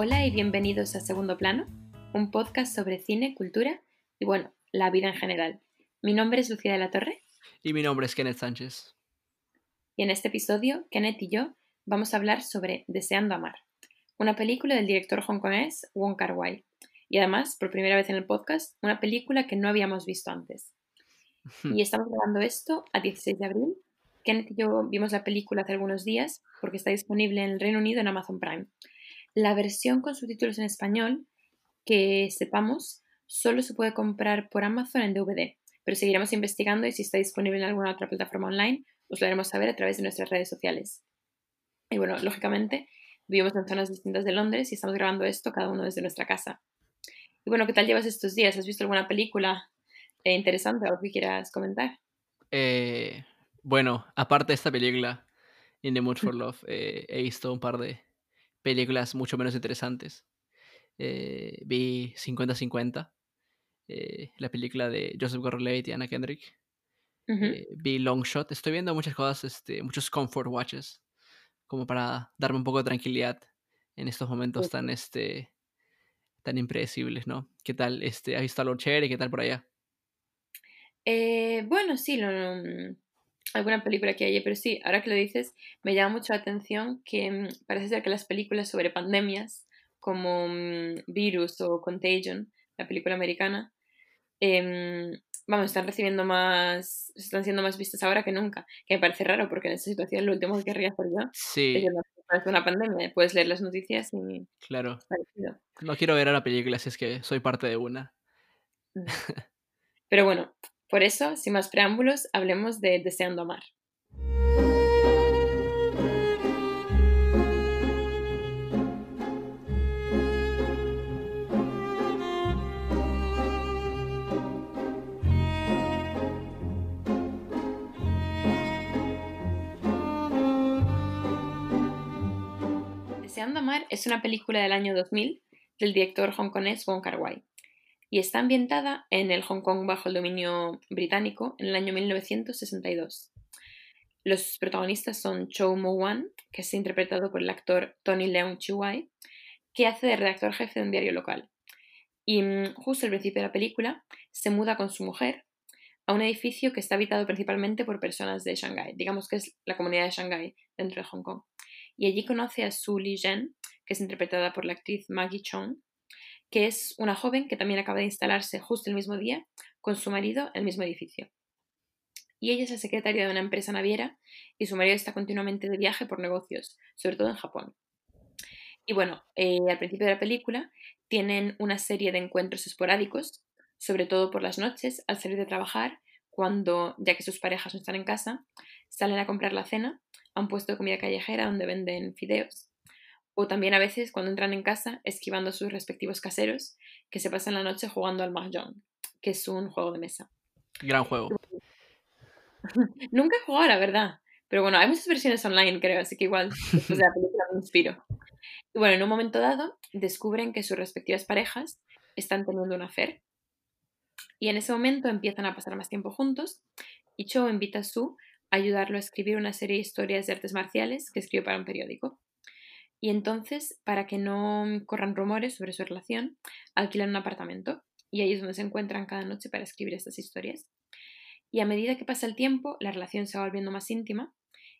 Hola y bienvenidos a Segundo Plano, un podcast sobre cine, cultura y bueno, la vida en general. Mi nombre es Lucía de la Torre. Y mi nombre es Kenneth Sánchez. Y en este episodio, Kenneth y yo vamos a hablar sobre Deseando Amar, una película del director hongkonés Wong Kar Wai. Y además, por primera vez en el podcast, una película que no habíamos visto antes. Y estamos grabando esto a 16 de abril. Kenneth y yo vimos la película hace algunos días porque está disponible en el Reino Unido en Amazon Prime. La versión con subtítulos en español, que sepamos, solo se puede comprar por Amazon en DVD, pero seguiremos investigando y si está disponible en alguna otra plataforma online, os lo haremos saber a través de nuestras redes sociales. Y bueno, lógicamente, vivimos en zonas distintas de Londres y estamos grabando esto cada uno desde nuestra casa. Y bueno, ¿qué tal llevas estos días? ¿Has visto alguna película eh, interesante o algo que quieras comentar? Eh, bueno, aparte de esta película, In the Mood for Love, eh, he visto un par de películas mucho menos interesantes. vi 50-50, la película de Joseph Gordon-Levitt y Anna Kendrick. vi Long Shot. Estoy viendo muchas cosas, este, muchos comfort watches, como para darme un poco de tranquilidad en estos momentos tan, este, tan impredecibles, ¿no? ¿Qué tal? Este, ¿Has visto algo chévere? ¿Qué tal por allá? Eh, bueno, sí, lo, mm, alguna película que haya, pero sí, ahora que lo dices, me llama mucho la atención que mm, parece ser que las películas sobre pandemias, como mm, Virus o Contagion, la película americana, eh, vamos, están recibiendo más, están siendo más vistas ahora que nunca, que me parece raro porque en esta situación lo último que querría hacer yo sí. es una pandemia, puedes leer las noticias y... Claro. No quiero ver a la película si es que soy parte de una. Mm. Pero bueno, por eso, sin más preámbulos, hablemos de Deseando Amar. Deseando Amar es una película del año 2000 del director hongkonés Wong Kar Wai y está ambientada en el Hong Kong bajo el dominio británico en el año 1962. Los protagonistas son Chow Mo-wan, que es interpretado por el actor Tony Leung Chiu-wai, que hace de redactor jefe de un diario local. Y mm, justo al principio de la película se muda con su mujer a un edificio que está habitado principalmente por personas de Shanghái, digamos que es la comunidad de Shanghái dentro de Hong Kong. Y allí conoce a Su Li Zhen, que es interpretada por la actriz Maggie Chong, que es una joven que también acaba de instalarse justo el mismo día con su marido en el mismo edificio. Y ella es la secretaria de una empresa naviera y su marido está continuamente de viaje por negocios, sobre todo en Japón. Y bueno, eh, al principio de la película tienen una serie de encuentros esporádicos, sobre todo por las noches, al salir de trabajar, cuando, ya que sus parejas no están en casa, salen a comprar la cena a un puesto de comida callejera donde venden fideos o también a veces cuando entran en casa esquivando a sus respectivos caseros que se pasan la noche jugando al Mahjong, que es un juego de mesa. Gran juego. Nunca he jugado, la verdad. Pero bueno, hay muchas versiones online, creo, así que igual después de la película me inspiro. Y bueno, en un momento dado descubren que sus respectivas parejas están teniendo una affair. Y en ese momento empiezan a pasar más tiempo juntos y Cho invita a Su a ayudarlo a escribir una serie de historias de artes marciales que escribe para un periódico. Y entonces, para que no corran rumores sobre su relación, alquilan un apartamento y ahí es donde se encuentran cada noche para escribir estas historias. Y a medida que pasa el tiempo, la relación se va volviendo más íntima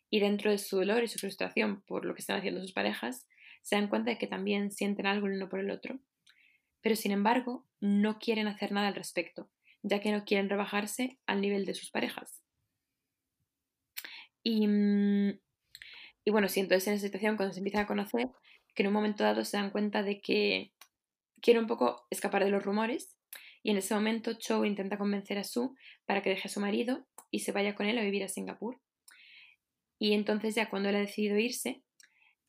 y dentro de su dolor y su frustración por lo que están haciendo sus parejas, se dan cuenta de que también sienten algo el uno por el otro. Pero sin embargo, no quieren hacer nada al respecto, ya que no quieren rebajarse al nivel de sus parejas. Y mm, y bueno, en esa situación, cuando se empiezan a conocer, que en un momento dado se dan cuenta de que quiere un poco escapar de los rumores. Y en ese momento Cho intenta convencer a Su para que deje a su marido y se vaya con él a vivir a Singapur. Y entonces ya cuando él ha decidido irse,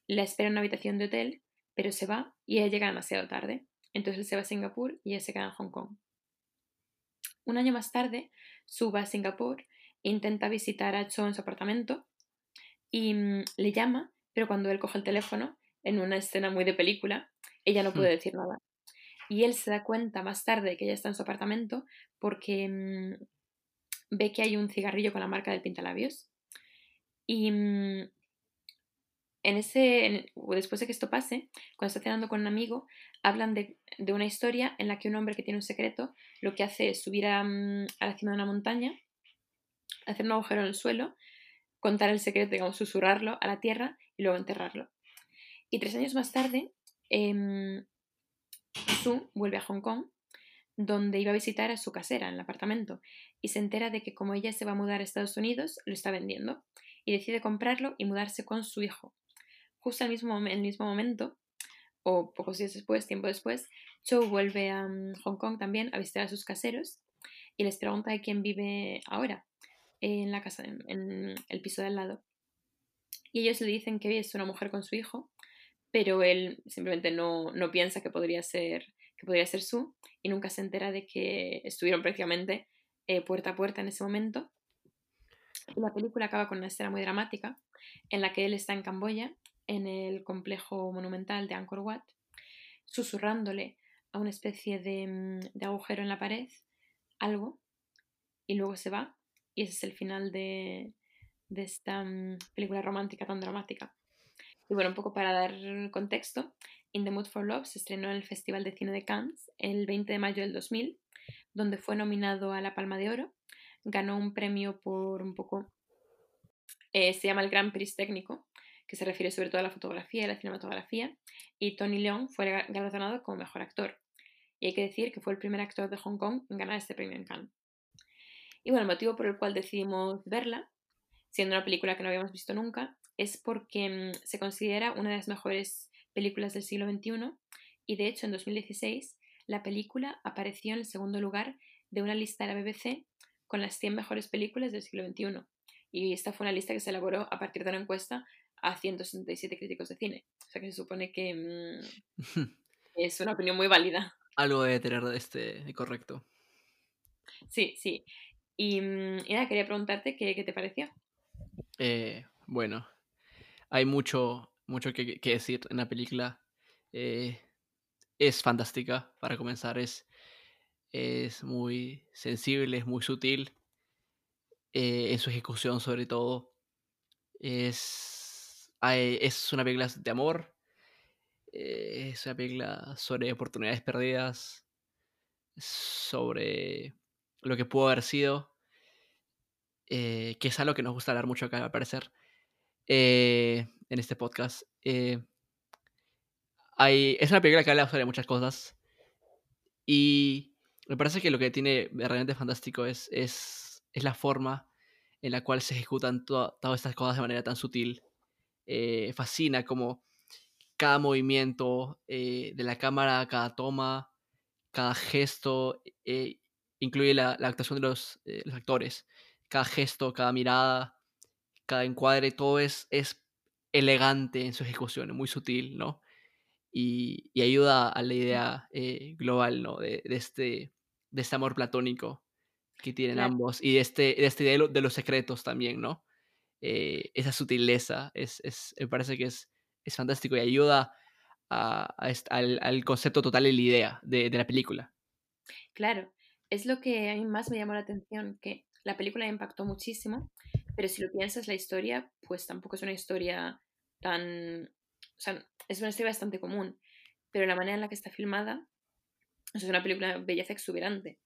la espera en una habitación de hotel, pero se va y ella llega demasiado tarde. Entonces él se va a Singapur y ella se queda en Hong Kong. Un año más tarde, Su va a Singapur e intenta visitar a Cho en su apartamento y mm, le llama, pero cuando él coge el teléfono, en una escena muy de película, ella no puede hmm. decir nada. Y él se da cuenta más tarde que ella está en su apartamento porque mm, ve que hay un cigarrillo con la marca del pintalabios. Y, mm, en ese, después de que esto pase, cuando está cenando con un amigo, hablan de, una historia en la que un hombre que tiene un secreto lo que hace es subir a, mm, la cima de una montaña, hacer un agujero en el suelo, contar el secreto, digamos, susurrarlo a la tierra y luego enterrarlo. Y tres años más tarde, eh, Su vuelve a Hong Kong, donde iba a visitar a su casera en el apartamento, y se entera de que como ella se va a mudar a Estados Unidos, lo está vendiendo, y decide comprarlo y mudarse con su hijo justo al mismo, el mismo momento, o pocos días después, tiempo después, Cho vuelve a mm, Hong Kong también a visitar a sus caseros y les pregunta de quién vive ahora en la casa, en, el piso de al lado. Y ellos le dicen que es una mujer con su hijo, pero él simplemente no, no piensa que podría ser que podría ser su y nunca se entera de que estuvieron prácticamente eh, puerta a puerta en ese momento. La película acaba con una escena muy dramática en la que él está en Camboya en el complejo monumental de Angkor Wat, susurrándole a una especie mm, de, agujero en la pared algo y luego se va y ese es el final de, esta mm, película romántica tan dramática. Y bueno, un poco para dar contexto, In the Mood for Love se estrenó en el Festival de Cine de Cannes el 20 de mayo del 2000, donde fue nominado a la Palma de Oro, ganó un premio por un poco, eh, se llama el Gran Prix técnico, que se refiere sobre todo a la fotografía y la cinematografía, y Tony Leung fue galardonado como mejor actor. Y hay que decir que fue el primer actor de Hong Kong en ganar este premio en Cannes. Y bueno, el motivo por el cual decidimos verla, siendo una película que no habíamos visto nunca, es porque mm, se considera una de las mejores películas del siglo XXI y de hecho en 2016 la película apareció en el segundo lugar de una lista de la BBC con las 100 mejores películas del siglo XXI. Y esta fue una lista que se elaboró a partir de una encuesta a 167 críticos de cine. O sea que se supone que mm, es una opinión muy válida. Algo de tener este correcto. Sí, sí. Y, mm, nada, quería preguntarte qué, qué te pareció. Eh, bueno, hay mucho, mucho que, decir en la película. Eh, es fantástica, para comenzar. Es, es muy sensible, es muy sutil. Eh, en su ejecución, sobre todo. Es es una película de amor, es una película sobre oportunidades perdidas, sobre lo que pudo haber sido, eh, que es algo que nos gusta hablar mucho acá, al parecer, eh, en este podcast. Hay, es una película que habla sobre muchas cosas y me parece que lo que tiene realmente fantástico es, es, es la forma en la cual se ejecutan todas estas cosas de manera tan sutil eh, fascina como cada movimiento eh, de la cámara, cada toma, cada gesto, eh, incluye la, actuación de los, actores, cada gesto, cada mirada, cada encuadre, todo es, es elegante en su ejecución, muy sutil, ¿no? Y, ayuda a la idea global, ¿no? De, este, de este amor platónico que tienen ambos y de, este, de esta idea de los secretos también, ¿no? Eh, esa sutileza, es, es, me parece que es, es fantástico y ayuda a, al, al, concepto total y la idea de, de, la película. Claro, es lo que a mí más me llamó la atención, que la película impactó muchísimo, pero si lo piensas la historia, pues tampoco es una historia tan... O sea, es una historia bastante común, pero la manera en la que está filmada es una película de belleza exuberante.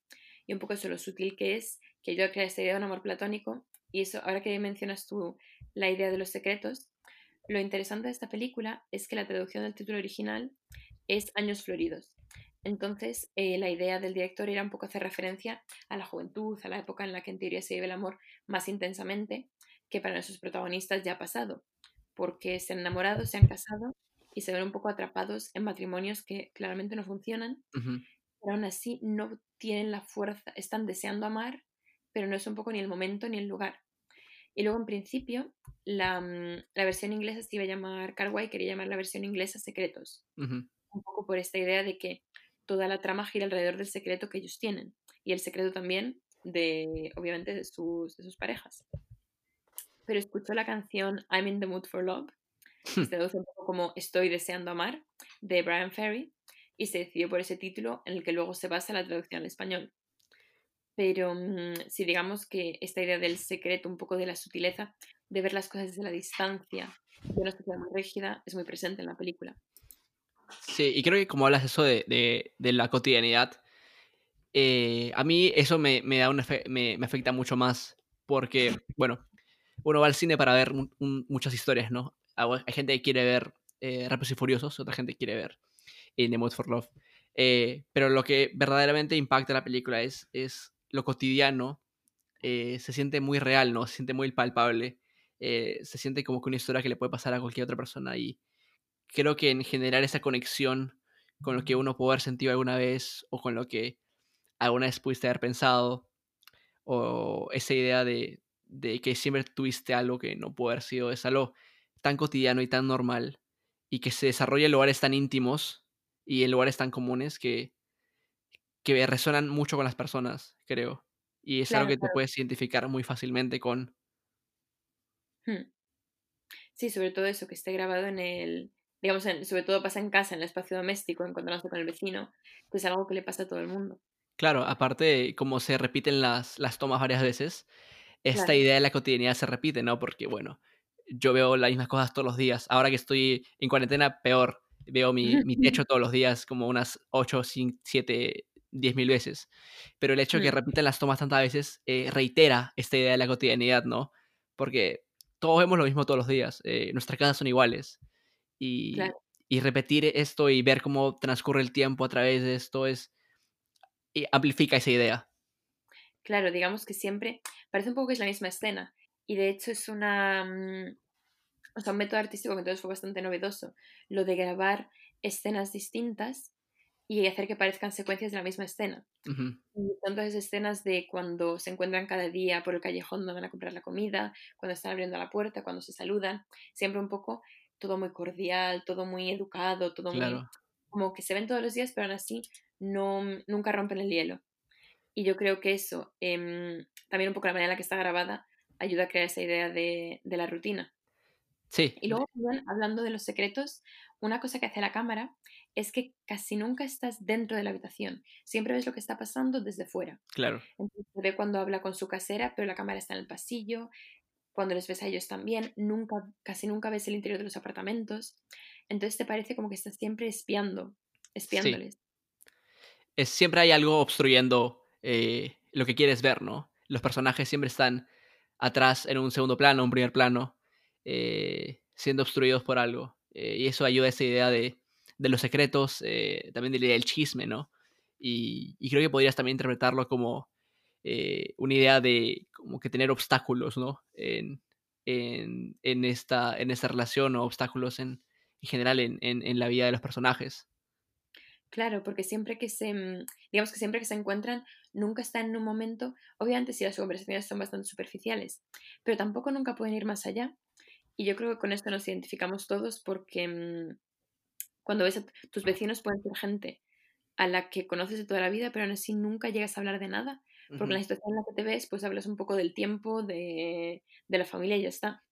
Y un poco eso, lo sutil que es, que yo creo esta idea de un amor platónico y eso, ahora que mencionas tú la idea de los secretos, lo interesante de esta película es que la traducción del título original es Años Floridos. Entonces, eh, la idea del director era un poco hacer referencia a la juventud, a la época en la que en teoría se vive el amor más intensamente, que para nuestros protagonistas ya ha pasado, porque se han enamorado, se han casado y se ven un poco atrapados en matrimonios que claramente no funcionan, pero aún así no tienen la fuerza, están deseando amar, pero no es un poco ni el momento ni el lugar. Y luego, en principio, la, mm, la versión inglesa se iba a llamar Carway, quería llamar la versión inglesa Secretos. Un poco por esta idea de que toda la trama gira alrededor del secreto que ellos tienen. Y el secreto también de, obviamente, de sus, de sus parejas. Pero escuchó la canción I'm in the mood for love, que se traduce un poco como Estoy deseando amar, de Brian Ferry, y se decidió por ese título en el que luego se basa la traducción al español. Pero mm, si digamos que esta idea del secreto, un poco de la sutileza, de ver las cosas desde la distancia, de una sociedad muy rígida, es muy presente en la película. Sí, y creo que como hablas eso de, de, de la cotidianidad, eh, a mí eso me, me da un me, me, afecta mucho más porque, bueno, uno va al cine para ver muchas historias, ¿no? Hay gente que quiere ver eh, y Furiosos, otra gente quiere ver In the Mood for Love. Eh, pero lo que verdaderamente impacta la película es, es lo cotidiano, eh, se siente muy real, ¿no? Se siente muy palpable, se siente como que una historia que le puede pasar a cualquier otra persona y creo que en generar esa conexión con lo que uno puede haber sentido alguna vez o con lo que alguna vez pudiste haber pensado o esa idea de, de que siempre tuviste algo que no puede haber sido, es algo tan cotidiano y tan normal y que se desarrolla en lugares tan íntimos y en lugares tan comunes que, que resuenan mucho con las personas, creo. Y es algo que te puedes identificar muy fácilmente con. Hmm. Sí, sobre todo eso, que esté grabado en el, digamos, sobre todo pasa en casa, en el espacio doméstico, encontrándose con el vecino, pues es algo que le pasa a todo el mundo. Claro, aparte, como se repiten las, las tomas varias veces, esta idea de la cotidianidad se repite, ¿no? Porque, bueno, yo veo las mismas cosas todos los días. Ahora que estoy en cuarentena, peor. Veo mi, mi techo todos los días como unas 8, 7, 10 mil veces. Pero el hecho de que mm. repiten las tomas tantas veces eh, reitera esta idea de la cotidianidad, ¿no? Porque todos vemos lo mismo todos los días. Eh, nuestras casas son iguales. Y, y repetir esto y ver cómo transcurre el tiempo a través de esto es amplifica esa idea. Claro, digamos que siempre parece un poco que es la misma escena. Y de hecho es una, mm, o sea, un método artístico que entonces fue bastante novedoso. Lo de grabar escenas distintas y hacer que parezcan secuencias de la misma escena. Y son todas escenas de cuando se encuentran cada día por el callejón donde van a comprar la comida, cuando están abriendo la puerta, cuando se saludan. Siempre un poco todo muy cordial, todo muy educado, todo muy... como que se ven todos los días, pero aún así no, nunca rompen el hielo. Y yo creo que eso, em, también un poco la manera en la que está grabada, ayuda a crear esa idea de, de la rutina. Sí. Y luego, hablando de los secretos, una cosa que hace la cámara es que casi nunca estás dentro de la habitación. Siempre ves lo que está pasando desde fuera. Claro. Entonces, se ve cuando habla con su casera, pero la cámara está en el pasillo. Cuando les ves a ellos también, nunca, casi nunca ves el interior de los apartamentos. Entonces te parece como que estás siempre espiando, espiándoles. Es, siempre hay algo obstruyendo eh, lo que quieres ver, ¿no? Los personajes siempre están atrás en un segundo plano, un primer plano, eh, siendo obstruidos por algo. Eh, y eso ayuda a esa idea de, de los secretos, también de la idea del chisme, ¿no? Y, creo que podrías también interpretarlo como una idea de como que tener obstáculos, ¿no? En, en, esta, en esta relación o obstáculos en, en general en, en, la vida de los personajes. Claro, porque siempre que se, mm, digamos que siempre que se encuentran, nunca están en un momento, obviamente si las conversaciones son bastante superficiales, pero tampoco nunca pueden ir más allá. Y yo creo que con esto nos identificamos todos porque mm, cuando ves a tus vecinos pueden ser gente a la que conoces de toda la vida, pero aún así nunca llegas a hablar de nada, porque en la situación en la que te ves, pues hablas un poco del tiempo, de, de la familia y ya está.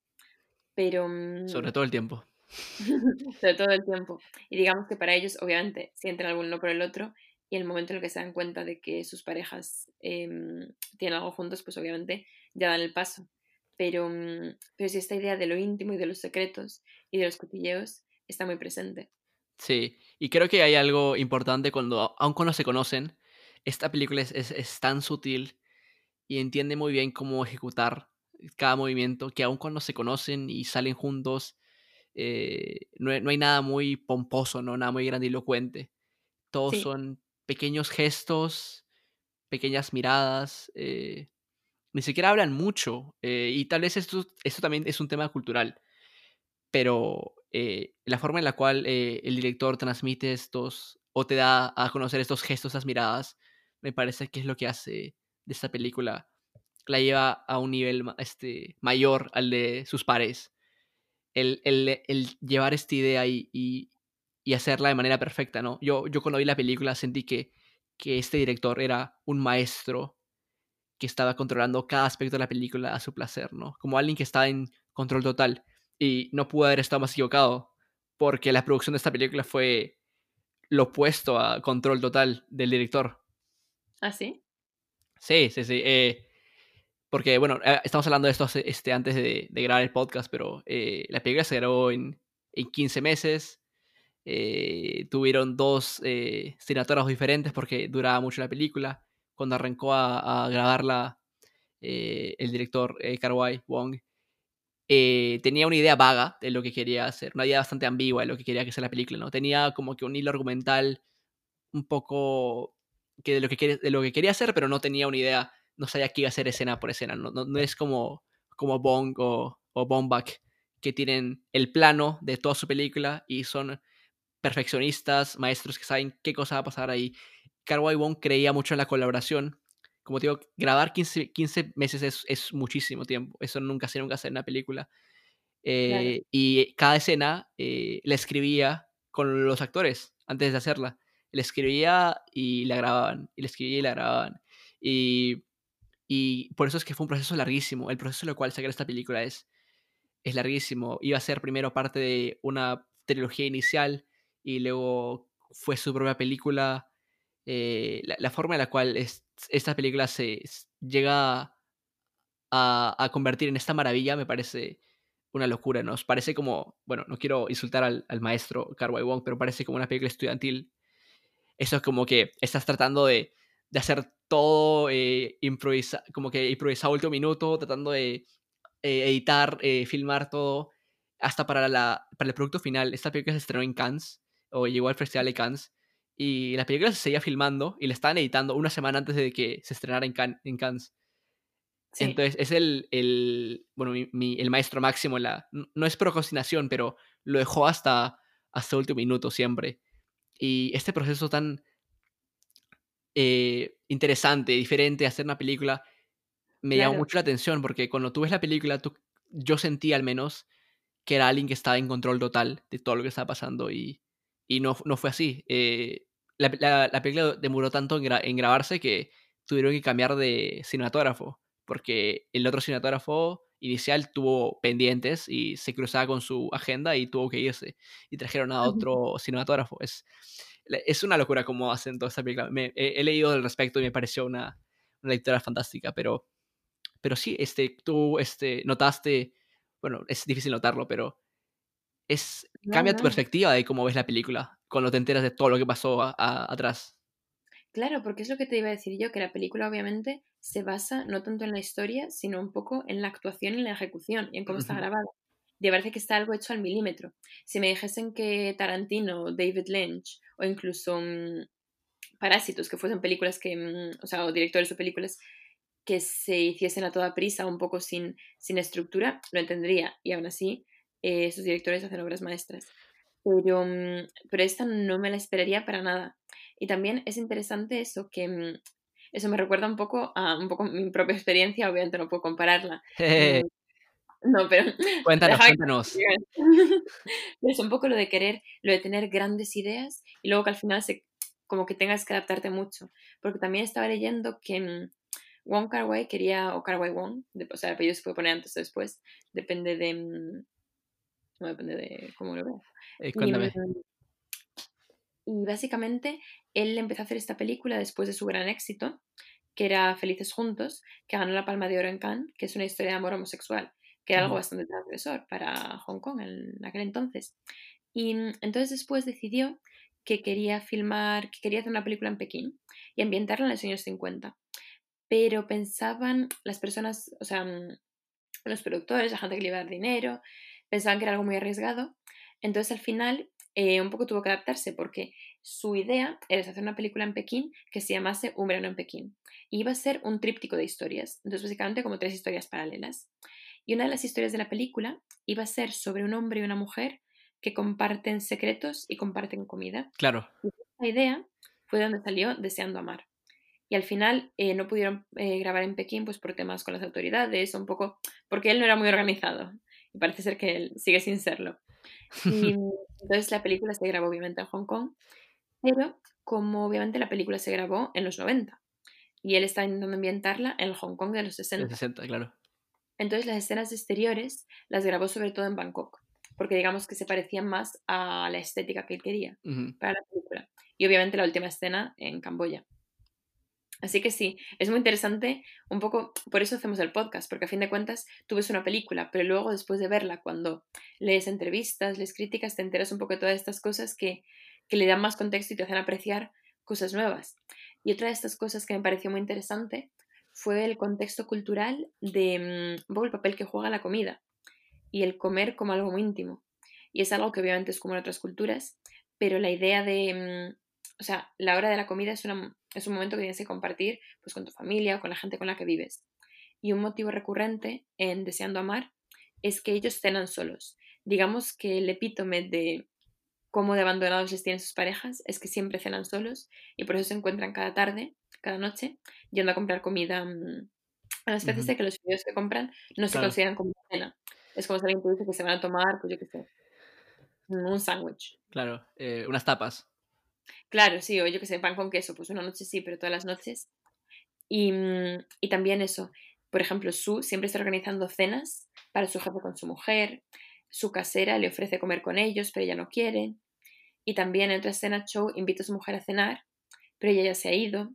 Pero... Sobre mm todo el tiempo. Sobre todo el tiempo. Y digamos que para ellos, obviamente, sienten algún uno por el otro y el momento en el que se dan cuenta de que sus parejas em, tienen algo juntos, pues obviamente ya dan el paso. Pero, mm, pero si esta idea de lo íntimo y de los secretos y de los cotilleos está muy presente. Sí, y creo que hay algo importante cuando, aun cuando se conocen, esta película es, es tan sutil y entiende muy bien cómo ejecutar cada movimiento, que aun cuando se conocen y salen juntos, eh, no, hay nada muy pomposo, ¿no? Nada muy grandilocuente. Todos son pequeños gestos, pequeñas miradas. Eh, ni siquiera hablan mucho. Eh, y tal vez esto, esto también es un tema cultural. Pero la forma en la cual el director transmite estos o te da a conocer estos gestos, estas miradas, me parece que es lo que hace de esta película. La lleva a un nivel este, mayor al de sus pares el, llevar esta idea y, y, hacerla de manera perfecta, ¿no? Yo, yo cuando vi la película sentí que, que este director era un maestro que estaba controlando cada aspecto de la película a su placer, ¿no? Como alguien que estaba en control total y no pudo haber estado más equivocado porque la producción de esta película fue lo opuesto a control total del director. ¿Ah, sí? Sí, sí, sí. Eh, porque, bueno, eh, estamos hablando de esto este, antes de, grabar el podcast, pero eh, la película se grabó en, en 15 meses. Tuvieron dos eh, diferentes porque duraba mucho la película. Cuando arrancó a, grabarla el director Karwai Wong, tenía una idea vaga de lo que quería hacer, una idea bastante ambigua de lo que quería que sea la película, ¿no? Tenía como que un hilo argumental un poco que de lo que, de lo que quería hacer, pero no tenía una idea no sabía qué iba a hacer escena por escena. No, no, es como, como Bong o, o Bombach, que tienen el plano de toda su película y son perfeccionistas, maestros que saben qué cosa va a pasar ahí. Carway Wong creía mucho en la colaboración. Como te digo, grabar 15, 15 meses es, es, muchísimo tiempo. Eso nunca se nunca hace en una película. Eh, y cada escena eh, la escribía con los actores antes de hacerla. Le escribía y la grababan. Y le escribía y la grababan. Y y por eso es que fue un proceso larguísimo. El proceso en el cual sacar esta película es, es larguísimo. Iba a ser primero parte de una trilogía inicial y luego fue su propia película. Eh, la, forma en la cual esta película se llega a, a, convertir en esta maravilla me parece una locura. Nos parece como, bueno, no quiero insultar al, al maestro Carway Wong, pero parece como una película estudiantil. Eso es como que estás tratando de de hacer todo eh, improvisa, como que improvisado último minuto, tratando de eh, editar, eh, filmar todo, hasta para, la, para el producto final. Esta película se estrenó en Cannes, o llegó al Festival de Cannes, y la película se seguía filmando y la estaban editando una semana antes de que se estrenara en, en Cannes. Entonces es el, el bueno, mi, el maestro máximo, la, no es procrastinación, pero lo dejó hasta, hasta último minuto siempre. Y este proceso tan, eh, interesante, diferente, hacer una película, me llamó mucho la atención porque cuando tú ves la película, tú, yo sentí al menos que era alguien que estaba en control total de todo lo que estaba pasando y, y no, no fue así. Eh, la, la, película demoró tanto en, en, grabarse que tuvieron que cambiar de cinematógrafo porque el otro cinematógrafo inicial tuvo pendientes y se cruzaba con su agenda y tuvo que irse y trajeron a otro cinematógrafo. Es, es una locura cómo hacen toda esta película. Me, he, leído al respecto y me pareció una, una lectura fantástica, pero, pero sí, este, tú este, notaste, bueno, es difícil notarlo, pero es, cambia tu perspectiva de cómo ves la película cuando te enteras de todo lo que pasó atrás. Claro, porque es lo que te iba a decir yo, que la película obviamente se basa no tanto en la historia, sino un poco en la actuación y en la ejecución y en cómo está grabada y parece que está algo hecho al milímetro. Si me dijesen que Tarantino, David Lynch o incluso mm, Parásitos, que fuesen películas que, mm, o sea, o directores de películas que se hiciesen a toda prisa, un poco sin, sin estructura, lo entendería. Y aún así, eh, esos directores hacen obras maestras. Pero, mm, pero esta no me la esperaría para nada. Y también es interesante eso, que eso me recuerda un poco a un poco mi propia experiencia, obviamente no puedo compararla. No, pero. Cuéntanos, cuéntanos. es un poco lo de querer, lo de tener grandes ideas y luego que al final se, como que tengas que adaptarte mucho. Porque también estaba leyendo que mm, Wong Kar Wai quería, o Kar Wai Wong, o sea, el apellido se puede poner antes o después, depende de. Mm, no depende de cómo lo veas. Eh, cuéntame. Mm, y, básicamente él empezó a hacer esta película después de su gran éxito, que era Felices Juntos, que ganó la Palma de Oro en Cannes, que es una historia de amor homosexual que era algo bastante transgresor para Hong Kong en aquel entonces. Y mm, entonces después decidió que quería filmar, que quería hacer una película en Pekín y ambientarla en los años 50. Pero pensaban las personas, o sea, mm, los productores, la gente que le iba a dar dinero, pensaban que era algo muy arriesgado. Entonces al final eh, un poco tuvo que adaptarse porque su idea era hacer una película en Pekín que se llamase Un verano en Pekín. Y iba a ser un tríptico de historias. Entonces básicamente como tres historias paralelas. Y una de las historias de la película iba a ser sobre un hombre y una mujer que comparten secretos y comparten comida. Claro. Y esa idea fue donde salió Deseando Amar. Y al final eh, no pudieron eh, grabar en Pekín pues por temas con las autoridades, un poco porque él no era muy organizado. Y parece ser que él sigue sin serlo. Y entonces la película se grabó obviamente en Hong Kong, pero como obviamente la película se grabó en los 90 y él está intentando ambientarla en el Hong Kong de los 60. 60, claro. Entonces las escenas exteriores las grabó sobre todo en Bangkok, porque digamos que se parecían más a la estética que él quería para la película. Y obviamente la última escena en Camboya. Así que sí, es muy interesante, un poco, por eso hacemos el podcast, porque a fin de cuentas tú ves una película, pero luego después de verla, cuando lees entrevistas, lees críticas, te enteras un poco de todas estas cosas que, que le dan más contexto y te hacen apreciar cosas nuevas. Y otra de estas cosas que me pareció muy interesante fue el contexto cultural de mm, un poco el papel que juega la comida y el comer como algo muy íntimo. Y es algo que obviamente es como en otras culturas, pero la idea de, mm, o sea, la hora de la comida es, una, es un momento que tienes que compartir pues, con tu familia o con la gente con la que vives. Y un motivo recurrente en Deseando Amar es que ellos cenan solos. Digamos que el epítome de cómo de abandonados les tienen sus parejas es que siempre cenan solos y por eso se encuentran cada tarde, cada noche, yendo a comprar comida. Mm, a las veces de que los videos que compran no se consideran como cena. Es como si alguien te dice que se van a tomar, pues yo qué sé, un sándwich. Claro, eh, unas tapas. Claro, sí, o yo que sé, pan con queso, pues una noche sí, pero todas las noches. Y, mm, y también eso, por ejemplo, Su siempre está organizando cenas para su jefe con su mujer, su casera le ofrece comer con ellos, pero ella no quiere. Y también en otra escena, Cho invita a su mujer a cenar, pero ella ya se ha ido.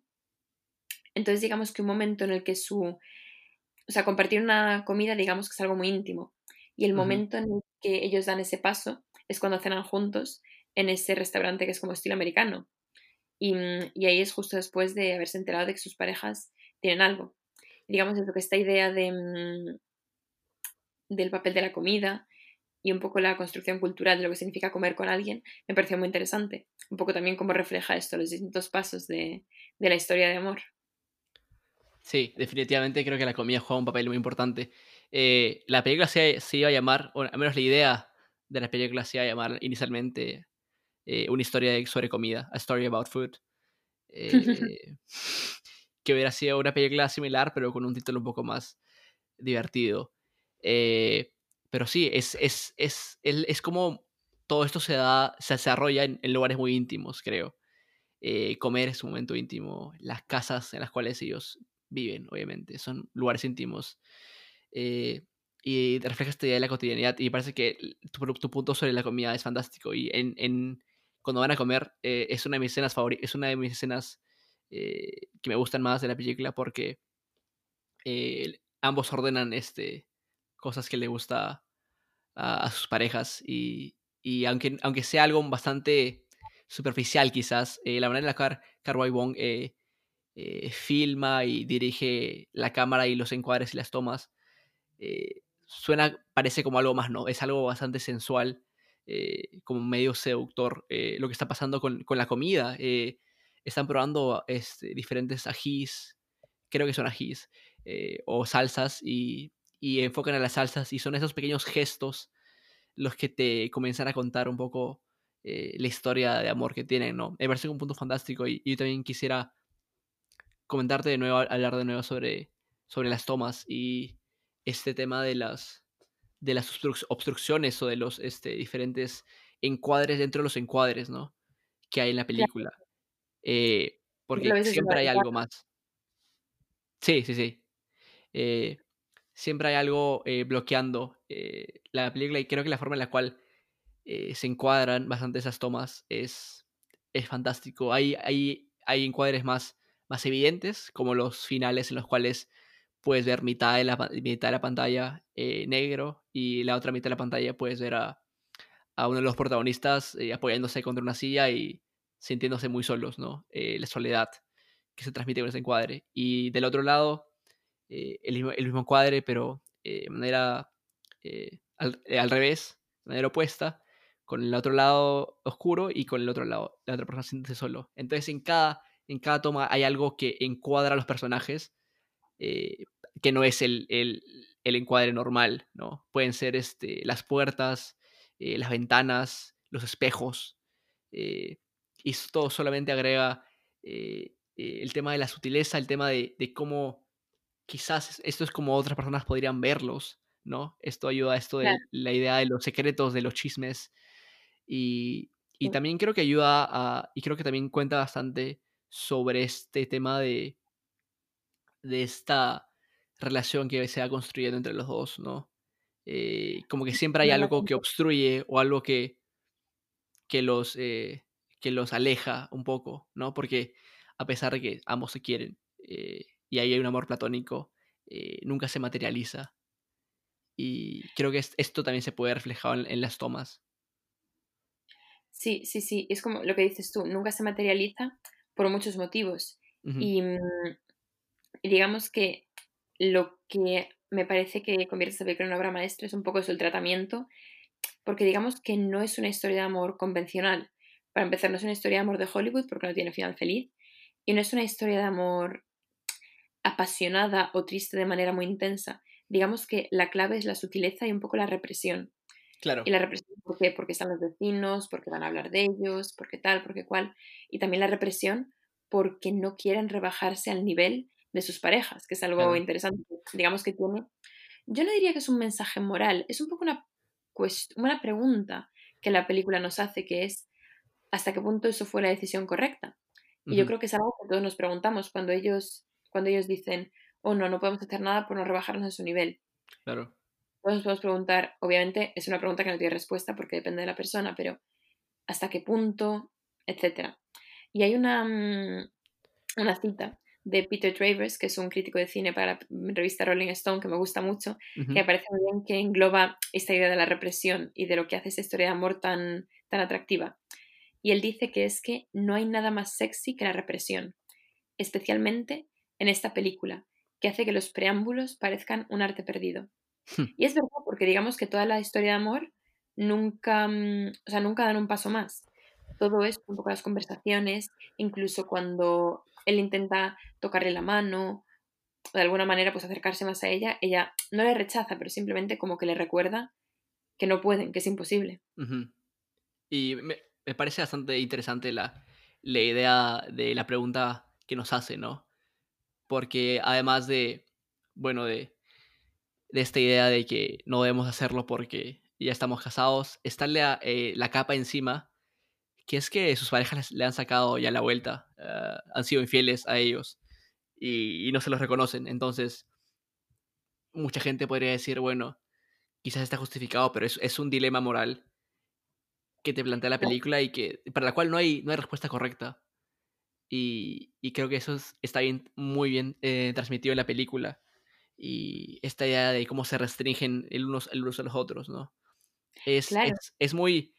Entonces, digamos que un momento en el que su. O sea, compartir una comida, digamos que es algo muy íntimo. Y el momento en el que ellos dan ese paso es cuando cenan juntos en ese restaurante que es como estilo americano. Y, y, ahí es justo después de haberse enterado de que sus parejas tienen algo. Digamos, que esta idea de, mm, del papel de la comida y un poco la construcción cultural de lo que significa comer con alguien me pareció muy interesante. Un poco también cómo refleja esto, los distintos pasos de, de la historia de amor. Sí, definitivamente creo que la comida juega un papel muy importante. Eh, la película se, se, iba a llamar, o al menos la idea de la película se iba a llamar inicialmente eh, una historia sobre comida, A Story About Food. Eh, que hubiera sido una película similar, pero con un título un poco más divertido. Eh, pero sí, es, es, es, es, como todo esto se, da, se desarrolla en, lugares muy íntimos, creo. comer es un momento íntimo, las casas en las cuales ellos viven, obviamente, son lugares íntimos. y refleja esta idea de la cotidianidad y parece que tu, tu, punto sobre la comida es fantástico y en, en, cuando van a comer, eh, es una de mis escenas favoritas, es una de mis escenas eh, que me gustan más de la película porque eh, ambos ordenan este, cosas que le gusta a, sus parejas y, y, aunque, aunque sea algo bastante superficial quizás, la manera en la que Carway Wong filma y dirige la cámara y los encuadres y las tomas, suena, parece como algo más, ¿no? Es algo bastante sensual eh, como medio seductor eh, lo que está pasando con, con la comida. Eh, están probando este, diferentes ajís, creo que son ajís, o salsas, y, y, enfocan a las salsas, y son esos pequeños gestos los que te comienzan a contar un poco la historia de amor que tienen, ¿no? Me parece un punto fantástico, y, yo también quisiera comentarte de nuevo, hablar de nuevo sobre, sobre las tomas y este tema de las de las obstrucciones o de los este, diferentes encuadres dentro de los encuadres, ¿no? Que hay en la película. Eh, porque siempre hay algo más. Sí, sí, sí. Eh, siempre hay algo eh, bloqueando la película y creo que la forma en la cual se encuadran bastante esas tomas es, es fantástico. Hay, hay, hay encuadres más, más evidentes, como los finales en los cuales puedes ver mitad de la, mitad de la pantalla eh, negro y la otra mitad de la pantalla puedes ver a, uno de los protagonistas eh, apoyándose contra una silla y sintiéndose muy solos, ¿no? Eh, la soledad que se transmite con ese encuadre. Y del otro lado, el, mismo, el mismo encuadre, pero de manera al, al, revés, de manera opuesta, con el otro lado oscuro y con el otro lado, la otra persona sintiéndose solo. Entonces en cada, en cada toma hay algo que encuadra a los personajes eh, que no es el, el, el, encuadre normal, ¿no? Pueden ser este, las puertas, eh, las ventanas, los espejos, eh, y esto solamente agrega el tema de la sutileza, el tema de, de, cómo quizás esto es como otras personas podrían verlos, ¿no? Esto ayuda a esto de la idea de los secretos, de los chismes, y, y también creo que ayuda a, y creo que también cuenta bastante sobre este tema de, de esta relación que se va construyendo entre los dos, ¿no? Eh, como que siempre hay algo que obstruye o algo que, que, los, eh, que los aleja un poco, ¿no? Porque a pesar de que ambos se quieren, eh, y ahí hay un amor platónico, nunca se materializa. Y creo que esto también se puede reflejar en, las tomas. Sí, sí, sí, es como lo que dices tú, nunca se materializa por muchos motivos. y, mm, y, digamos que lo que me parece que convierte esta película en una obra maestra es un poco eso, el tratamiento, porque digamos que no es una historia de amor convencional. Para empezar, no es una historia de amor de Hollywood porque no tiene final feliz, y no es una historia de amor apasionada o triste de manera muy intensa. Digamos que la clave es la sutileza y un poco la represión. Claro. Y la represión, ¿por qué? Porque están los vecinos, porque van a hablar de ellos, porque tal, porque cual. Y también la represión porque no quieren rebajarse al nivel de sus parejas, que es algo interesante. Digamos que tiene. Yo no diría que es un mensaje moral, es un poco una, una pregunta que la película nos hace, que es hasta qué punto eso fue la decisión correcta. Y yo creo que es algo que todos nos preguntamos cuando ellos, cuando ellos dicen, oh no, no podemos hacer nada por no rebajarnos a su nivel. Claro. Todos nos podemos preguntar, obviamente es una pregunta que no tiene respuesta porque depende de la persona, pero hasta qué punto, etcétera. Y hay una, mm, una cita de Peter Travers, que es un crítico de cine para la revista Rolling Stone, que me gusta mucho, que me parece muy bien que engloba esta idea de la represión y de lo que hace esa historia de amor tan, tan atractiva. Y él dice que es que no hay nada más sexy que la represión, especialmente en esta película, que hace que los preámbulos parezcan un arte perdido. Hmm. Y es verdad, porque digamos que toda la historia de amor nunca, mm, o sea, nunca dan un paso más. Todo es un poco las conversaciones, incluso cuando él intenta tocarle la mano, de alguna manera pues acercarse más a ella, ella no le rechaza, pero simplemente como que le recuerda que no pueden, que es imposible. Y me, me, parece bastante interesante la, la idea de la pregunta que nos hace, ¿no? Porque además de, bueno, de, de esta idea de que no debemos hacerlo porque ya estamos casados, está la, eh, la capa encima, que es que sus parejas le han sacado ya la vuelta, eh, han sido infieles a ellos y, no se los reconocen. Entonces, mucha gente podría decir, bueno, quizás está justificado, pero es, es un dilema moral que te plantea la película y que para la cual no hay, no hay respuesta correcta. Y, creo que eso está bien, muy bien eh, transmitido en la película. Y esta idea de cómo se restringen el unos, el unos a los otros, ¿no? Es, es, muy.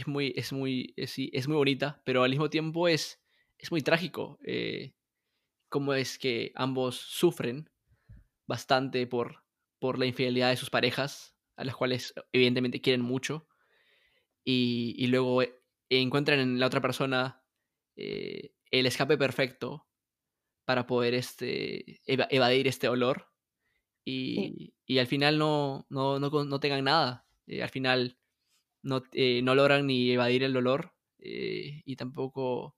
Es muy. Es muy. Es, es, muy bonita, pero al mismo tiempo es. Es muy trágico. Eh, cómo es que ambos sufren bastante por, por la infidelidad de sus parejas, a las cuales evidentemente quieren mucho. Y, y luego eh, encuentran en la otra persona eh, el escape perfecto para poder este, evadir este olor y, y al final no, no, no, no tengan nada. Eh, al final no, eh, no, logran ni evadir el dolor eh, y tampoco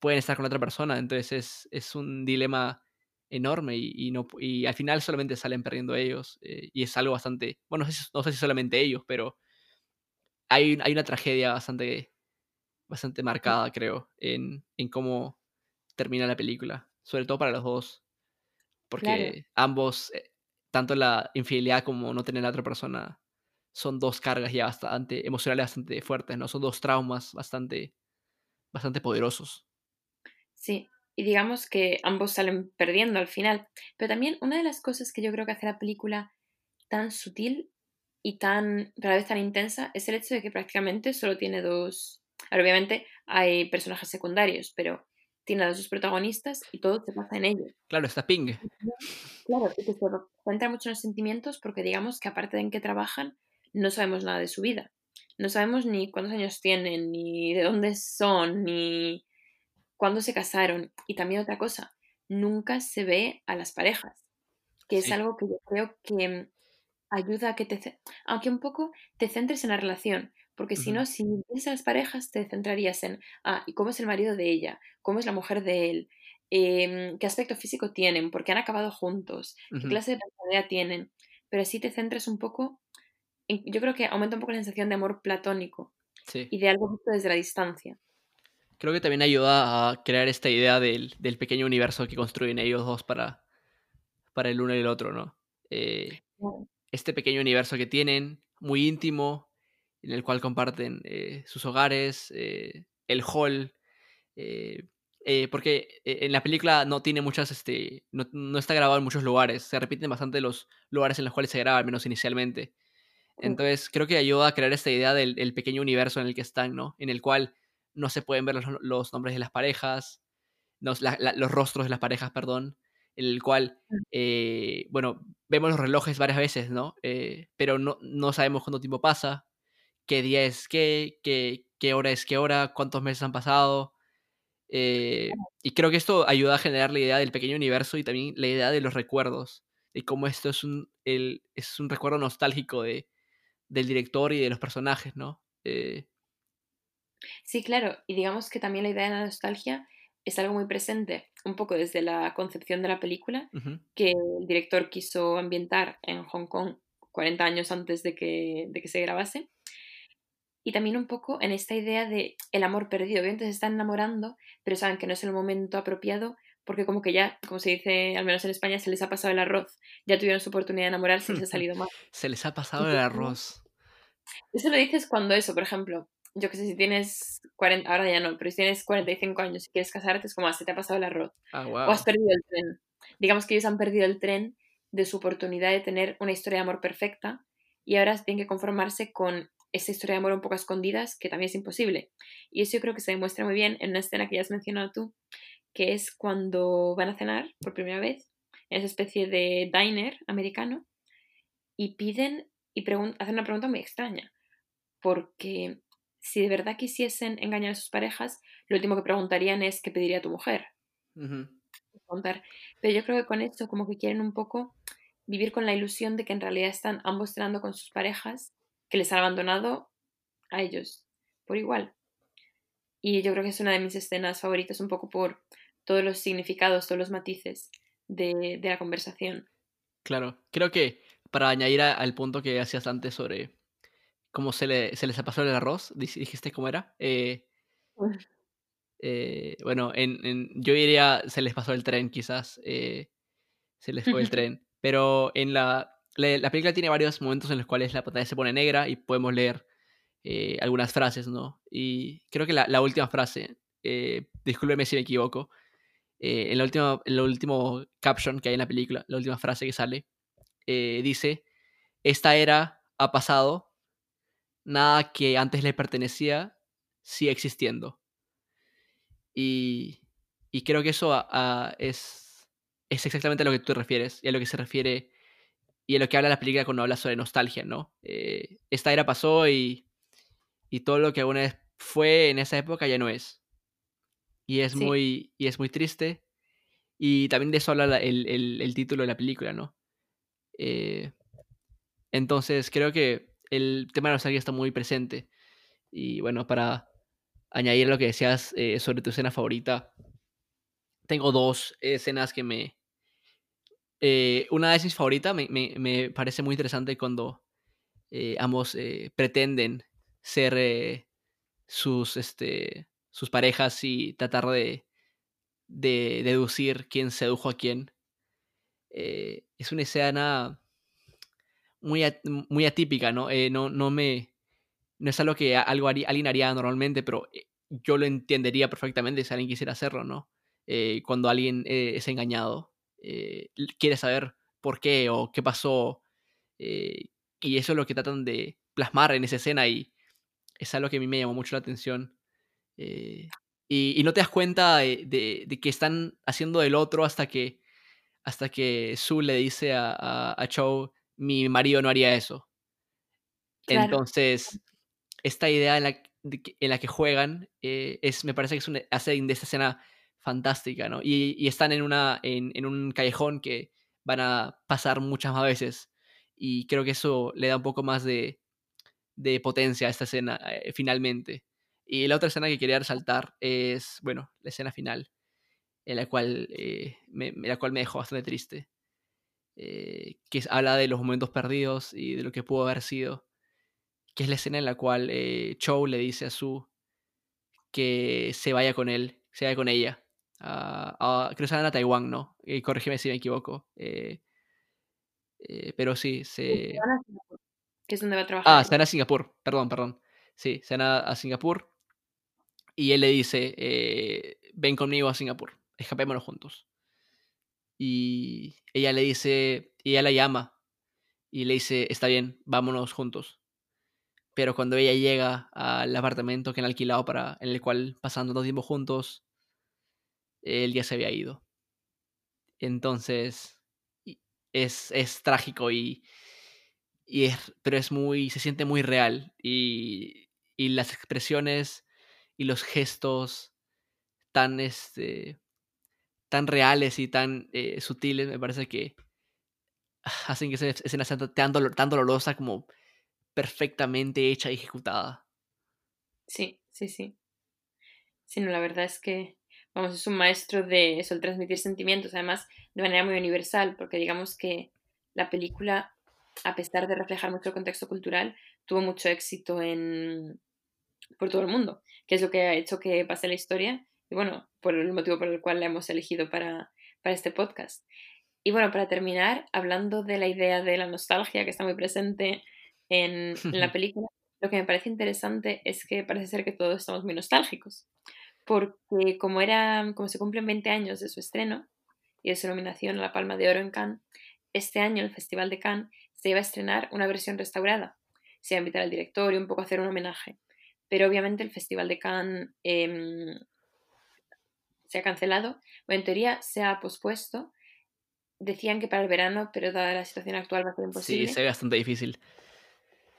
pueden estar con otra persona. Entonces es, es un dilema enorme y, y, no, y al final solamente salen perdiendo ellos. y es algo bastante, bueno, no sé, si, no sé si solamente ellos, pero hay, hay una tragedia bastante bastante marcada, creo, en, en cómo termina la película. Sobre todo para los dos. Porque ambos, eh, tanto la infidelidad como no tener a otra persona, son dos cargas ya bastante emocionales, bastante fuertes, ¿no? Son dos traumas bastante, bastante poderosos. Sí, y digamos que ambos salen perdiendo al final. Pero también una de las cosas que yo creo que hace la película tan sutil y tan, a la vez tan intensa, es el hecho de que prácticamente solo tiene dos, obviamente hay personajes secundarios, pero tiene a dos protagonistas y todo se pasa en ellos. Claro, está Ping. Claro, y que se centra mucho en los sentimientos porque digamos que aparte de en qué trabajan, no sabemos nada de su vida. No sabemos ni cuántos años tienen, ni de dónde son, ni cuándo se casaron. Y también otra cosa, nunca se ve a las parejas, que es algo que yo creo que ayuda a que te... Aunque un poco te centres en la relación, porque si no, si ves a las parejas, te centrarías en, ah, ¿y cómo es el marido de ella? ¿Cómo es la mujer de él? Em, ¿Qué aspecto físico tienen? ¿Por qué han acabado juntos? ¿Qué clase de personalidad tienen? Pero así te centras un poco, yo creo que aumenta un poco la sensación de amor platónico y de algo visto desde la distancia. Creo que también ayuda a crear esta idea del, del pequeño universo que construyen ellos dos para, para el uno y el otro, ¿no? Eh, este pequeño universo que tienen, muy íntimo, en el cual comparten eh, sus hogares, eh, el hall, eh, porque en la película no tiene muchas, este, no, no está grabado en muchos lugares, se repiten bastante los lugares en los cuales se graba, al menos inicialmente. Entonces creo que ayuda a crear esta idea del, pequeño universo en el que están, ¿no? En el cual no se pueden ver los, los nombres de las parejas, la- la- los rostros de las parejas, perdón, en el cual, eh, bueno, vemos los relojes varias veces, ¿no? Eh, pero no, no sabemos cuánto tiempo pasa, qué día es qué, qué, qué hora es qué hora, cuántos meses han pasado. eh, y creo que esto ayuda a generar la idea del pequeño universo y también la idea de los recuerdos, de cómo esto es un, el, es un recuerdo nostálgico de, del director y de los personajes, ¿no? Eh, Sí, claro, y digamos que también la idea de la nostalgia es algo muy presente, un poco desde la concepción de la película, que el director quiso ambientar en Hong Kong 40 años antes de que, de que se grabase, y también un poco en esta idea de el amor perdido. Obviamente se están enamorando, pero saben que no es el momento apropiado porque como que ya, como se dice, al menos en España, se les ha pasado el arroz. Ya tuvieron su oportunidad de enamorarse y les ha salido mal. Se les ha pasado el arroz. Eso lo dices cuando eso, por ejemplo, yo que sé, si tienes 40, ahora ya no, pero si tienes 45 años y quieres casarte, es como, ah, se te ha pasado el arroz. Ah, O has wow. perdido el tren. Digamos que ellos han perdido el tren de su oportunidad de tener una historia de amor perfecta y ahora tienen que conformarse con esa historia de amor un poco a escondidas, que también es imposible. Y eso yo creo que se demuestra muy bien en una escena que ya has mencionado tú, que es cuando van a cenar por primera vez en esa especie de diner americano y piden y hacen una pregunta muy extraña, porque si de verdad quisiesen engañar a sus parejas, lo último que preguntarían es qué pediría tu mujer. Pero yo creo que con esto como que quieren un poco vivir con la ilusión de que en realidad están ambos cenando con sus parejas que les han abandonado a ellos por igual. Y yo creo que es una de mis escenas favoritas un poco por todos los significados, todos los matices de, de la conversación. Claro, creo que para añadir a- al punto que hacías antes sobre cómo se, le, se les ha pasado el arroz, dij- dijiste cómo era. Eh, eh, bueno, en, en- yo diría se les pasó el tren, quizás. eh, se les fue el tren. Pero en la, la, la película tiene varios momentos en los cuales la pantalla se pone negra y podemos leer eh, algunas frases, ¿no? Y creo que la, la última frase, discúlpeme si me equivoco, eh, en, la última, en último caption que hay en la película, la última frase que sale, eh, dice, esta era ha pasado, nada que antes le pertenecía sigue existiendo. Y, y creo que eso a- es exactamente a lo que tú te refieres y a lo que se refiere y a lo que habla la película cuando habla sobre nostalgia, ¿no? Eh, esta era pasó y, y todo lo que alguna vez fue en esa época ya no es. Y es, Sí, muy, y es muy triste. Y también de eso habla la- el, el- el título de la película, ¿no? Eh, entonces creo que el tema de la nostalgia está muy presente. Y bueno, para añadir lo que decías eh, sobre tu escena favorita, tengo dos escenas que me... eh, una es mi favorita, me, me- me parece muy interesante cuando ambos pretenden ser sus, este, sus parejas y tratar de, de deducir quién sedujo a quién. Eh, es una escena muy, muy atípica, ¿no? Eh, no, no me... No es algo que algo alguien haría normalmente, pero eh, yo lo entendería perfectamente si alguien quisiera hacerlo, ¿no? Cuando alguien es engañado, quiere saber por qué o qué pasó, y eso es lo que tratan de plasmar en esa escena y es algo que a mí me llamó mucho la atención. Eh, y, y no te das cuenta de, de- de que están haciendo del otro hasta que, hasta que Sue le dice a, a, a Chow, mi marido no haría eso. claro. Entonces, esta idea en la, que, en la que juegan eh, es, me parece que es una, hace de esta escena fantástica, ¿no? Y, y están en, una, en, en un callejón que van a pasar muchas más veces. Y creo que eso le da un poco más de, de potencia a esta escena eh, finalmente. Y la otra escena que quería resaltar es, bueno, la escena final, en la cual, eh, me, la cual me dejó bastante triste. eh, que es- habla de los momentos perdidos y de lo que pudo haber sido. Que es la escena en la cual eh, Chow le dice a Sue que se vaya con él, se vaya con ella. a- a- creo que se van a Taiwán, ¿no? Corrígeme si me equivoco. eh, pero sí, se, Que es donde va a trabajar Ah, se van a Singapur, perdón, perdón. Sí, se van a, a Singapur y él le dice, eh, ven conmigo a Singapur, escapémonos juntos. Y ella le dice, y ella la llama y le dice, está bien, vámonos juntos. Pero cuando ella llega al apartamento que han alquilado para, en el cual pasan todo tiempo juntos, él ya se había ido. Entonces, es, es trágico y, y es, pero es muy, se siente muy real y, y las expresiones y los gestos tan, este, tan reales y tan eh, sutiles, me parece que hacen que esa escena sea tan, tan dolorosa como perfectamente hecha y ejecutada. Sí, sí, sí. Sí, no, la verdad es que, vamos, es un maestro de eso, el transmitir sentimientos, además de manera muy universal, porque digamos que la película, a pesar de reflejar mucho el contexto cultural, tuvo mucho éxito en, por todo el mundo, que es lo que ha hecho que pase la historia y bueno, por el motivo por el cual la hemos elegido para, para este podcast. Y bueno, para terminar, hablando de la idea de la nostalgia que está muy presente en, la película, lo que me parece interesante es que parece ser que todos estamos muy nostálgicos, porque como, era, como se cumplen 20 años de su estreno y de su nominación a la Palma de Oro en Cannes, este año el Festival de Cannes se iba a estrenar una versión restaurada. Se iba a invitar al director y un poco a hacer un homenaje. Pero obviamente el Festival de Cannes em, se ha cancelado, o en teoría se ha pospuesto. Decían que para el verano, pero dada la situación actual va a ser imposible. Sí, se ve bastante difícil.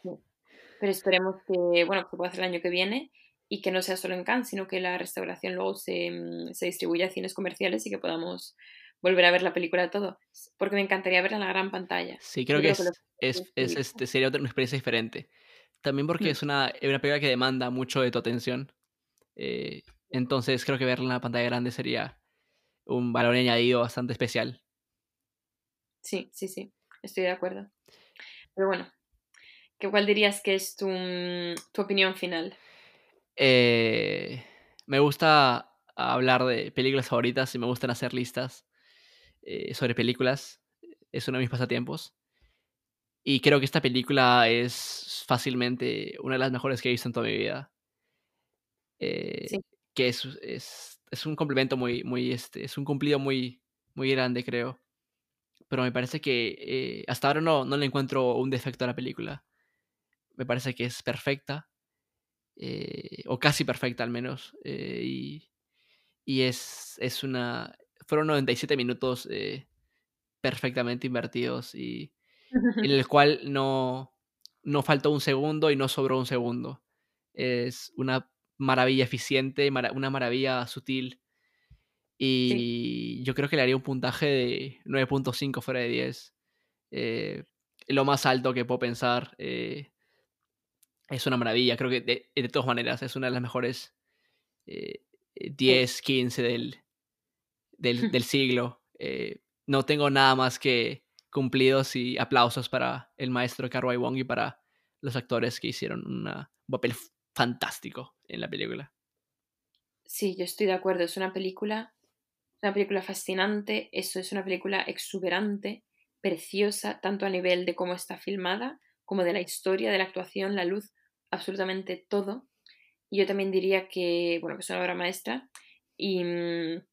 Pero esperemos que, bueno, que pueda hacer el año que viene y que no sea solo en Cannes, sino que la restauración luego se, mm, se distribuya a cines comerciales y que podamos volver a ver la película todo. Porque me encantaría verla en la gran pantalla. Sí, creo, que, es, es, este, sería otra experiencia diferente. También porque mm. es una, una película que demanda mucho de tu atención. Eh, entonces creo que verla en la pantalla grande sería un valor añadido bastante especial. Sí, sí, sí, estoy de acuerdo. Pero bueno, ¿qué, ¿cuál dirías que es tu, mm, tu opinión final? Eh, me gusta hablar de películas favoritas y me gustan hacer listas eh, sobre películas. Es uno de mis pasatiempos. Y creo que esta película es fácilmente una de las mejores que he visto en toda mi vida. Eh, sí que es, es, es, un complemento muy, muy, este, es un cumplido muy, muy grande, creo. Pero me parece que eh, hasta ahora no, no le encuentro un defecto a la película. Me parece que es perfecta, eh, o casi perfecta al menos. Eh, y, y es, es una... Fueron 97 minutos perfectamente invertidos y en el cual no, no faltó un segundo y no sobró un segundo. Es una maravilla eficiente, una maravilla sutil. Y yo creo que le haría un puntaje de 9.5 fuera de 10. Eh, lo más alto que puedo pensar. Eh, es una maravilla. Creo que de, todas maneras es una de las mejores 10, 15 del, del, siglo. Eh, no tengo nada más que cumplidos y aplausos para el maestro Carway Wong y para los actores que hicieron una, un papel fantástico en la película. Sí, yo estoy de acuerdo. Es una película, una película fascinante. Eso es una película exuberante, preciosa, tanto a nivel de cómo está filmada, como de la historia, de la actuación, la luz, absolutamente todo. Y yo también diría que, bueno, que es una obra maestra. Y, mm,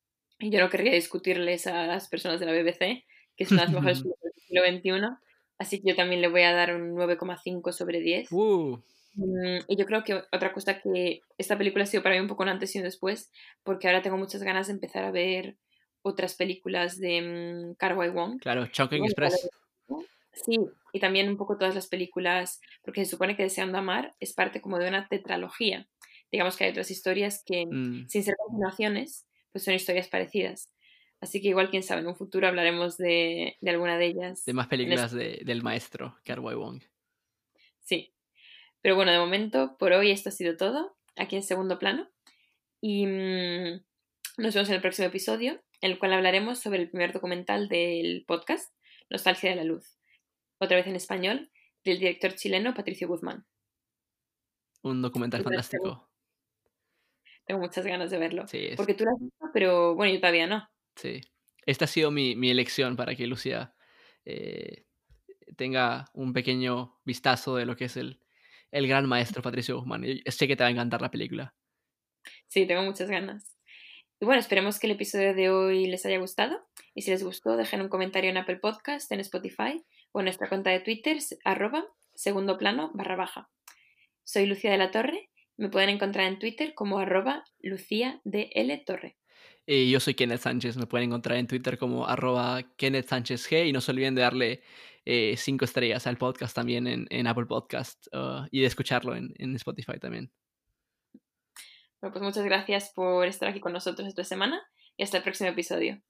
yo no querría discutirles a las personas de la BBC, que son las mejores siglo XXI. Así que yo también le voy a dar un 9,5 sobre 10. Uh. Mm, y yo creo que otra cosa que esta película ha sido para mí un poco un antes y un después, porque ahora tengo muchas ganas de empezar a ver otras películas de um, Wong. Claro, Chongqing Express. Sí, y también un poco todas las películas, porque se supone que Deseando Amar es parte como de una tetralogía. Digamos que hay otras historias que, mm. sin ser continuaciones, pues son historias parecidas. Así que igual, quién sabe, en un futuro hablaremos de, de alguna de ellas. De más películas de, del maestro, Carway Wong. Sí, pero bueno, de momento, por hoy esto ha sido todo, aquí en segundo plano. Y mm, nos vemos en el próximo episodio, en el cual hablaremos sobre el primer documental del podcast, Nostalgia de la Luz, otra vez en español, del director chileno Patricio Guzmán. Un documental fantástico. Tengo, muchas ganas de verlo. Porque tú lo has visto, pero bueno, yo todavía no. Sí. Esta ha sido mi, elección para que Lucia eh, tenga un pequeño vistazo de lo que es el, el gran maestro Patricio Guzmán. sé que te va a encantar la película. Sí, tengo muchas ganas. Y bueno, esperemos que el episodio de hoy les haya gustado. Y si les gustó, dejen un comentario en Apple Podcast, en Spotify o en nuestra cuenta de Twitter, arroba segundo plano barra baja. Soy Lucía de la Torre. Me pueden encontrar en Twitter como arroba Lucía de Torre. Y yo soy Kenneth Sánchez. Me pueden encontrar en Twitter como arroba Kenneth Sánchez G. Y no se olviden de darle eh, cinco estrellas al podcast también en, Apple Podcast uh, y de escucharlo en, en Spotify también. Bueno, pues muchas gracias por estar aquí con nosotros esta semana y hasta el próximo episodio.